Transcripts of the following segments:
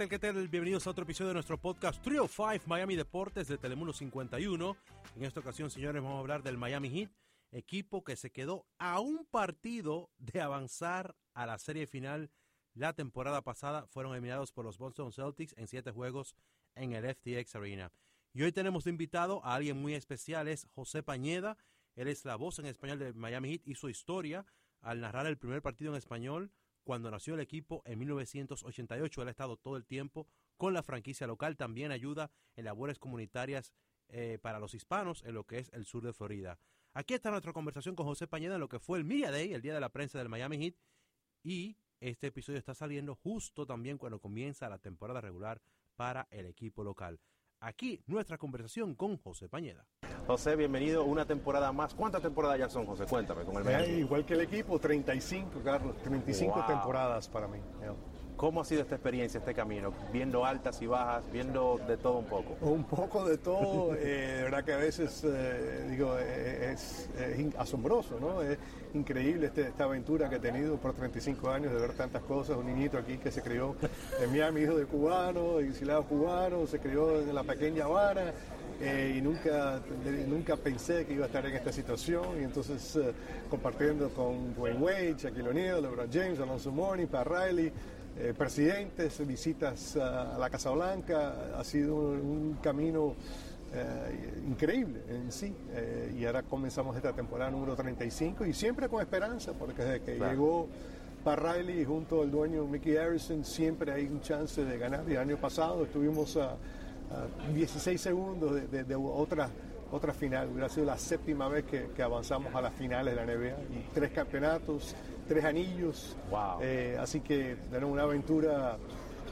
tal, qué tal? Bienvenidos a otro episodio de nuestro podcast Trio 5 Miami Deportes de Telemundo 51. En esta ocasión, señores, vamos a hablar del Miami Heat, equipo que se quedó a un partido de avanzar a la serie final. La temporada pasada fueron eliminados por los Boston Celtics en siete juegos en el FTX Arena. Y hoy tenemos de invitado a alguien muy especial, es José Pañeda. Él es la voz en español de Miami Heat, hizo historia al narrar el primer partido en español cuando nació el equipo en 1988. Él ha estado todo el tiempo con la franquicia local. También ayuda en labores comunitarias eh, para los hispanos en lo que es el sur de Florida. Aquí está nuestra conversación con José Pañeda en lo que fue el Media Day, el día de la prensa del Miami Heat. Y este episodio está saliendo justo también cuando comienza la temporada regular para el equipo local. Aquí nuestra conversación con José Pañeda. José, bienvenido una temporada más. ¿Cuántas temporadas ya son, José? Cuéntame con el. Eh, igual que el equipo, 35, Carlos, 35 Wow. temporadas para mí. yeah. ¿Cómo ha sido esta experiencia, este camino? Viendo altas y bajas, viendo de todo un poco. Un poco de todo, eh, de verdad que a veces, eh, digo, eh, es, asombroso, ¿no? Es increíble este- esta aventura que he tenido por 35 años de ver tantas cosas. Un niñito aquí que se crió en Miami, hijo de cubano, exilado cubano, se crió en la pequeña eh, y nunca, nunca pensé que iba a estar en esta situación y entonces compartiendo con Dwayne Wade, Shaquille O'Neal, LeBron James, Alonso Mourning, Pat Riley, eh, presidentes, visitas a la Casa Blanca, ha sido un, camino eh, increíble en sí. Eh, y ahora comenzamos esta temporada número 35 y siempre con esperanza, porque desde que Claro. llegó Pat Riley junto al dueño Mickey Harrison siempre hay un chance de ganar. Y el año pasado estuvimos a, a 16 segundos de, de- de otra otra final, hubiera sido la séptima vez que, que avanzamos a las finales de la NBA y tres campeonatos, tres anillos, Wow. Eh, así que era una aventura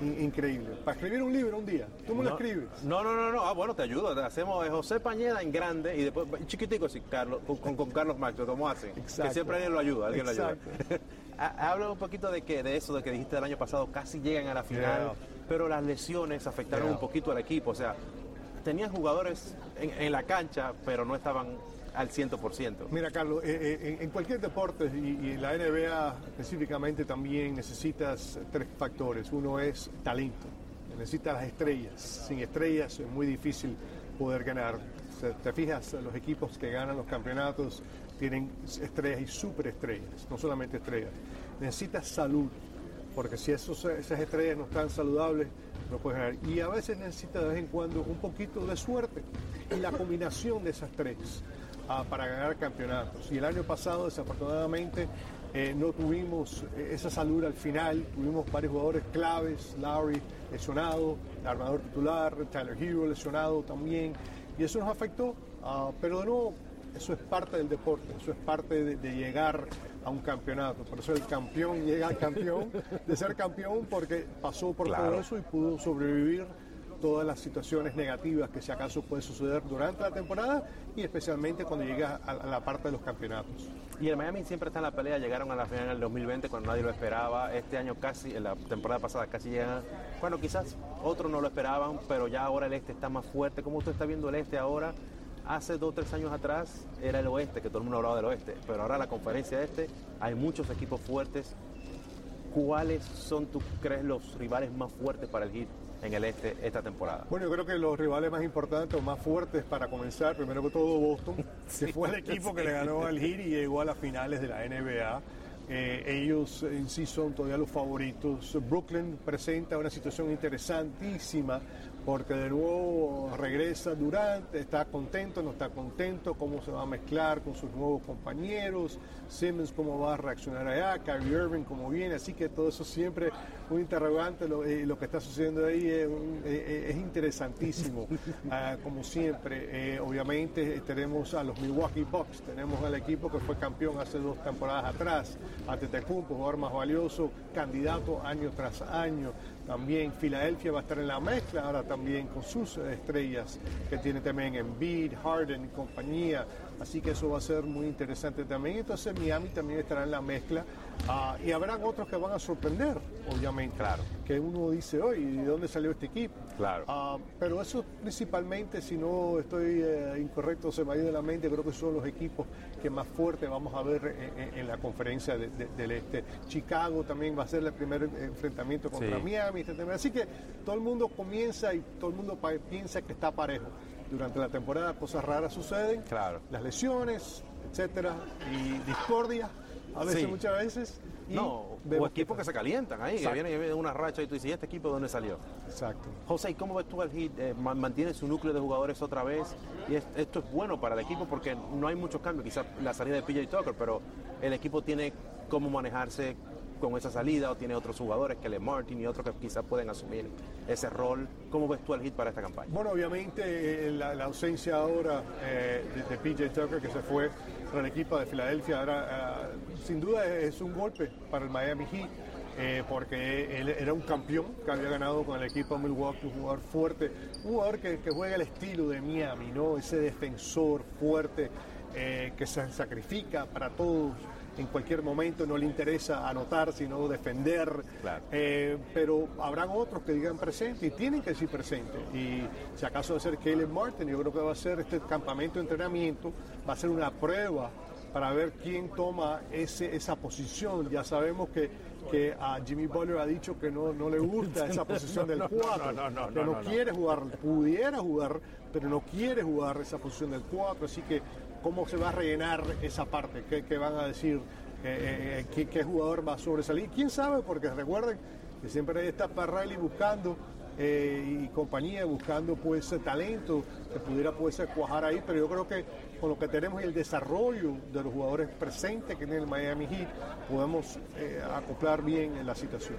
in- increíble. Para escribir un libro un día, tú me lo no, escribes. No, no, no, no. Ah, bueno, te ayudo. Te hacemos de José Pañeda en grande y después chiquitico sí, Carlos, con, Carlos Macho, como hacen. Exacto. Que siempre alguien lo ayuda, alguien lo ayuda. Habla un poquito de que de eso, de que dijiste el año pasado, casi llegan a la final, Yeah. pero las lesiones afectaron Yeah. un poquito al equipo. O sea, tenían jugadores en, en la cancha, pero no estaban al 100%. Mira, Carlos, eh, eh, en, cualquier deporte y, la NBA específicamente también necesitas tres factores. Uno es talento, necesitas las estrellas. Sin estrellas es muy difícil poder ganar. Te fijas, los equipos que ganan los campeonatos tienen estrellas y superestrellas, no solamente estrellas. Necesitas salud, porque si esas estrellas no están saludables, no puedes ganar. Y a veces necesitas de vez en cuando un poquito de suerte y la combinación de esas tres ah, para ganar campeonatos. Y el año pasado, desafortunadamente, eh, no tuvimos eh, esa salud al final. Tuvimos varios jugadores claves, Lowry lesionado, el armador titular, Tyler Hero lesionado también. Y eso nos afectó. ah, pero de nuevo, eso es parte del deporte, eso es parte de, de llegar a un campeonato. Por eso el campeón llega al campeón, de ser campeón porque pasó por Claro. todo eso y pudo sobrevivir todas las situaciones negativas que si acaso puede suceder durante la temporada y especialmente cuando llega a, la parte de los campeonatos. Y el Miami siempre está en la pelea, llegaron a la final del 2020 cuando nadie lo esperaba, este año casi, en la temporada pasada casi llegan, bueno quizás otros no lo esperaban, pero ya ahora el este está más fuerte, ¿cómo usted está viendo el este ahora? Hace dos o tres años atrás era el oeste, que todo el mundo hablaba del oeste, pero ahora la conferencia este hay muchos equipos fuertes. ¿Cuáles son, tú crees, los rivales más fuertes para el Heat en el este esta temporada? Bueno, yo creo que los rivales más importantes o más fuertes para comenzar, primero que todo Boston, Sí, que fue el equipo que le ganó al Heat y llegó a las finales de la NBA. Eh, ellos en sí son todavía los favoritos. Brooklyn presenta una situación interesantísima porque de nuevo regresa Durant, está contento, no está contento, cómo se va a mezclar con sus nuevos compañeros, Simmons cómo va a reaccionar allá, Kyrie Irving cómo viene, así que todo eso siempre un interrogante, lo, eh, lo que está sucediendo ahí es, un- eh, es interesantísimo, Ah, como siempre. Eh, obviamente tenemos a los Milwaukee Bucks, tenemos al equipo que fue campeón hace dos temporadas atrás, Antetokounmpo, jugador más valioso, candidato año tras año. También Filadelfia va a estar en la mezcla ahora también con sus estrellas que tiene también Embiid, Harden y compañía. Así que eso va a ser muy interesante también. Entonces Miami también estará en la mezcla. Ah, y habrán otros que van a sorprender, obviamente. Claro. Que uno dice, oye, ¿de dónde salió este equipo? Claro. Ah, pero eso principalmente, si no estoy eh, incorrecto, se me ha ido de la mente, creo que son los equipos que más fuerte vamos a ver en, en- en la conferencia de- de- del Este. Chicago también va a ser el primer enfrentamiento contra Sí. Miami. Miami. Así que todo el mundo comienza y todo el mundo piensa que está parejo. Durante la temporada cosas raras suceden, claro. las lesiones, etcétera, y discordia, a veces, muchas veces. No, o equipos que, se calientan ahí, que vienen de una racha y tú dices, ¿y este equipo de dónde salió? Exacto. José, ¿y cómo ves tú al Heat? Eh, mantiene su núcleo de jugadores otra vez y esto es bueno para el equipo porque no hay muchos cambios, quizás la salida de PJ Tucker, pero el equipo tiene cómo manejarse con esa salida o tiene otros jugadores, que Le Martin y otros que quizás pueden asumir ese rol. ¿Cómo ves tú el hit para esta campaña? Bueno, obviamente eh, la, ausencia ahora eh, de, PJ Tucker que se fue para el equipo de Filadelfia, ahora eh, sin duda es un golpe para el Miami Heat. porque él era un campeón que había ganado con el equipo de Milwaukee, un jugador fuerte, un jugador que, que juega el estilo de Miami, ¿no? ese defensor fuerte que se sacrifica para todos en cualquier momento, no le interesa anotar, sino defender. Eh, pero habrán otros que digan presente y tienen que decir presente. Y si acaso va a ser Caleb Martin, yo creo que va a ser este campamento de entrenamiento, va a ser una prueba para ver quién toma ese, esa posición. Ya sabemos que, que a Jimmy Butler ha dicho que no, no le gusta esa posición del 4, que no, quiere jugar, pudiera jugar, pero no quiere jugar esa posición del 4, así que cómo se va a rellenar esa parte, qué, van a decir, eh, eh, qué, jugador va a sobresalir. ¿Quién sabe? Porque recuerden que siempre está para Riley buscando eh, y compañía buscando pues talento que pudiera pues cuajar ahí, pero yo creo que con lo que tenemos y el desarrollo de los jugadores presentes que tiene el Miami Heat, podemos acoplar bien en la situación.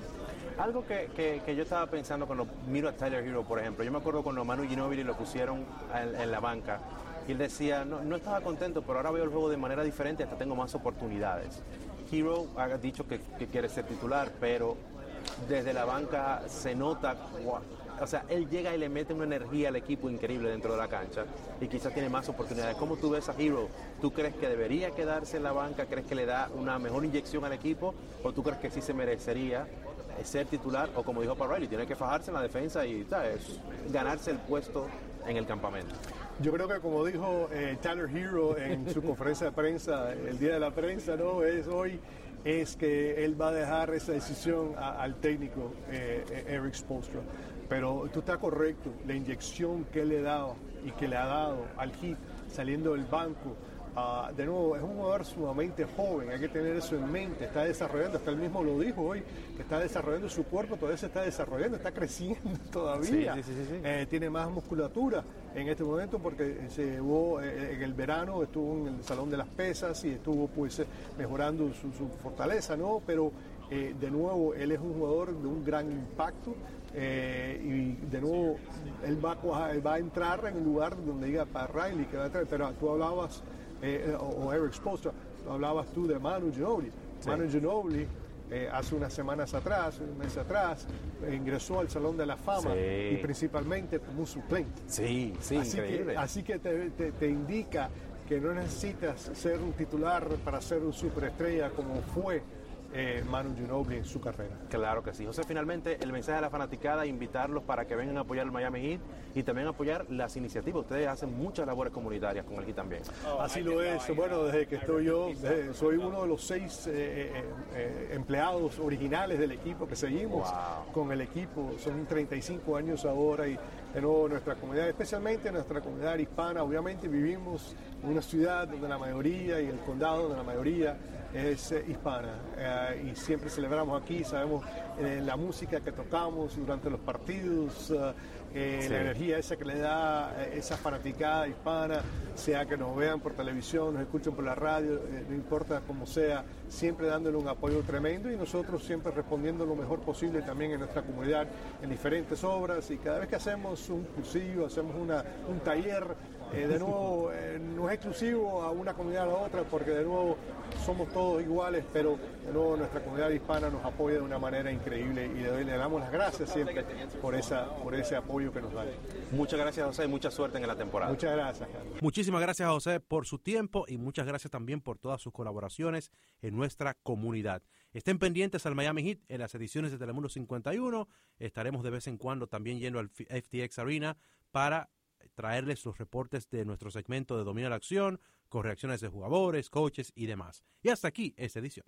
Algo que, yo estaba pensando cuando miro a Tyler Hero, por ejemplo, yo me acuerdo cuando Manu Ginobili lo pusieron en la banca, y él decía, no, no estaba contento, pero ahora veo el juego de manera diferente, hasta tengo más oportunidades. Hero ha dicho que, quiere ser titular, pero desde la banca se nota, o sea, él llega y le mete una energía al equipo increíble dentro de la cancha y quizás tiene más oportunidades. ¿Cómo tú ves a Hero? ¿Tú crees que debería quedarse en la banca? ¿Crees que le da una mejor inyección al equipo? ¿O tú crees que sí se merecería ser titular? O como dijo Parrilli, tiene que fajarse en la defensa y ganarse el puesto en el campamento. Yo creo que como dijo eh, Tyler Hero en su conferencia de prensa, el día de la prensa, ¿no? Es hoy, es que él va a dejar esa decisión al técnico eh, eh, Eric Spolstra. Pero tú estás correcto, la inyección que él le dado y que le ha dado al hit saliendo del banco, Ah, de nuevo, es un jugador sumamente joven, hay que tener eso en mente, está desarrollando, hasta él mismo lo dijo hoy, que está desarrollando su cuerpo, todavía se está desarrollando, está creciendo todavía, eh, tiene más musculatura en este momento porque se llevó eh, en el verano, estuvo en el salón de las pesas y estuvo pues eh, mejorando su, fortaleza, ¿no? Pero de nuevo, él es un jugador de un gran impacto, y de nuevo él va, a, él va a entrar en un lugar donde diga para Riley que va a entrar, pero tú hablabas eh, o, Eric Spoelstra, hablabas tú de Manu Ginobili. Manu Ginobili eh, hace unas semanas atrás, un mes atrás, ingresó al Salón de la Fama y principalmente como un suplente. Sí, sí, así increíble. Que, así que te, indica que no necesitas ser un titular para ser un superestrella como fue eh, Manu Ginobili en su carrera. Claro que sí. José, finalmente el mensaje de la fanaticada, invitarlos para que vengan a apoyar el Miami Heat y también apoyar las iniciativas. Ustedes hacen muchas labores comunitarias con el Heat también. Así lo es. Bueno, desde que estoy yo, soy uno de los seis eh, eh, empleados originales del equipo que seguimos con el equipo. Son 35 años ahora y de nuevo nuestra comunidad, especialmente nuestra comunidad hispana, obviamente vivimos en una ciudad donde la mayoría y el condado donde la mayoría es eh, hispana. Eh, y siempre celebramos aquí, sabemos eh, la música que tocamos durante los partidos, la energía esa que le da esa fanaticada hispana, sea que nos vean por televisión, nos escuchen por la radio, no importa cómo sea, siempre dándole un apoyo tremendo y nosotros siempre respondiendo lo mejor posible también en nuestra comunidad en diferentes obras y cada vez que hacemos un cursillo, hacemos una, un taller, eh, de nuevo, eh, no es exclusivo a una comunidad a la otra, porque de nuevo somos todos iguales, pero de nuevo nuestra comunidad hispana nos apoya de una manera increíble y le, le damos las gracias siempre por, esa, por ese apoyo que nos dan. Muchas gracias, José, y mucha suerte en la temporada. Muchas gracias, Carlos. Muchísimas gracias, José, por su tiempo y muchas gracias también por todas sus colaboraciones en nuestra comunidad. Estén pendientes al Miami Heat en las ediciones de Telemundo 51. Estaremos de vez en cuando también yendo al FTX Arena para traerles los reportes de nuestro segmento de Domina la Acción, con reacciones de jugadores, coaches y demás. Y hasta aquí esta edición.